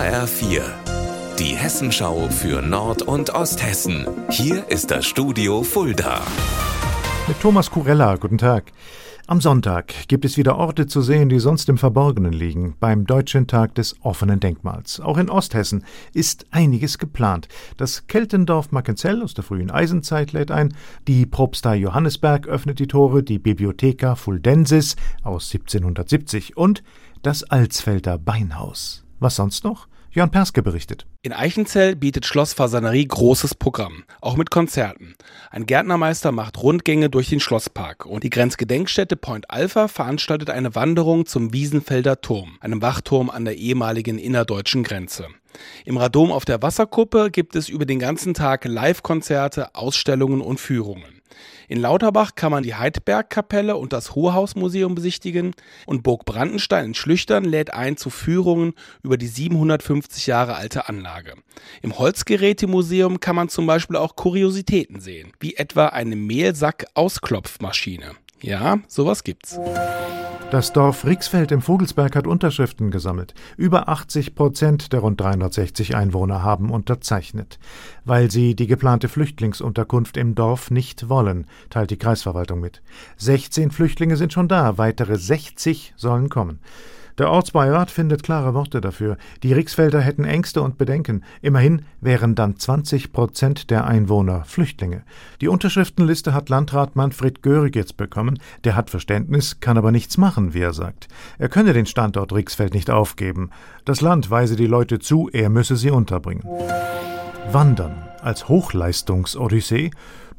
HR4, die Hessenschau für Nord- und Osthessen. Hier ist das Studio Fulda. Mit Thomas Kurella, guten Tag. Am Sonntag gibt es wieder Orte zu sehen, die sonst im Verborgenen liegen, beim Deutschen Tag des offenen Denkmals. Auch in Osthessen ist einiges geplant. Das Keltendorf Mackenzell aus der frühen Eisenzeit lädt ein, die Propstei Johannesberg öffnet die Tore, die Bibliotheca Fuldensis aus 1770 und das Alsfelder Beinhaus. Was sonst noch? Jörn Perske berichtet. In Eichenzell bietet Schloss Fasanerie großes Programm, auch mit Konzerten. Ein Gärtnermeister macht Rundgänge durch den Schlosspark und die Grenzgedenkstätte Point Alpha veranstaltet eine Wanderung zum Wiesenfelder Turm, einem Wachturm an der ehemaligen innerdeutschen Grenze. Im Radom auf der Wasserkuppe gibt es über den ganzen Tag Live-Konzerte, Ausstellungen und Führungen. In Lauterbach kann man die Heidbergkapelle und das Hohausmuseum besichtigen und Burg Brandenstein in Schlüchtern lädt ein zu Führungen über die 750 Jahre alte Anlage. Im Holzgerätemuseum kann man zum Beispiel auch Kuriositäten sehen, wie etwa eine Mehlsack-Ausklopfmaschine. Ja, sowas gibt's. Das Dorf Rixfeld im Vogelsberg hat Unterschriften gesammelt. Über 80 Prozent der rund 360 Einwohner haben unterzeichnet, weil sie die geplante Flüchtlingsunterkunft im Dorf nicht wollen, teilt die Kreisverwaltung mit. 16 Flüchtlinge sind schon da, weitere 60 sollen kommen. Der Ortsbeirat findet klare Worte dafür. Die Rixfelder hätten Ängste und Bedenken. Immerhin wären dann 20 Prozent der Einwohner Flüchtlinge. Die Unterschriftenliste hat Landrat Manfred Görig jetzt bekommen. Der hat Verständnis, kann aber nichts machen, wie er sagt. Er könne den Standort Rixfeld nicht aufgeben. Das Land weise die Leute zu, er müsse sie unterbringen. Wandern als Hochleistungs-Odyssee?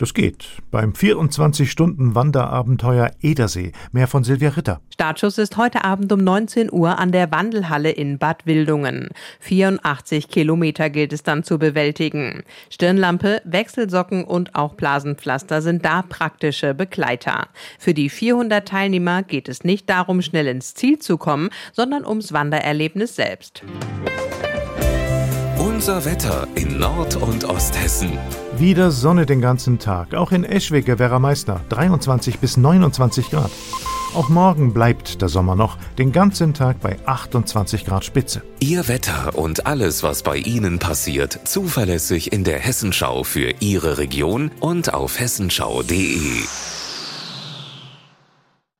Das geht. Beim 24-Stunden-Wanderabenteuer Edersee. Mehr von Silvia Ritter. Startschuss ist heute Abend um 19 Uhr an der Wandelhalle in Bad Wildungen. 84 Kilometer gilt es dann zu bewältigen. Stirnlampe, Wechselsocken und auch Blasenpflaster sind da praktische Begleiter. Für die 400 Teilnehmer geht es nicht darum, schnell ins Ziel zu kommen, sondern ums Wandererlebnis selbst. Unser Wetter in Nord- und Osthessen. Wieder Sonne den ganzen Tag. Auch in Eschwege wäre Meister 23 bis 29 Grad. Auch morgen bleibt der Sommer noch den ganzen Tag bei 28 Grad Spitze. Ihr Wetter und alles, was bei Ihnen passiert, zuverlässig in der Hessenschau für Ihre Region und auf hessenschau.de.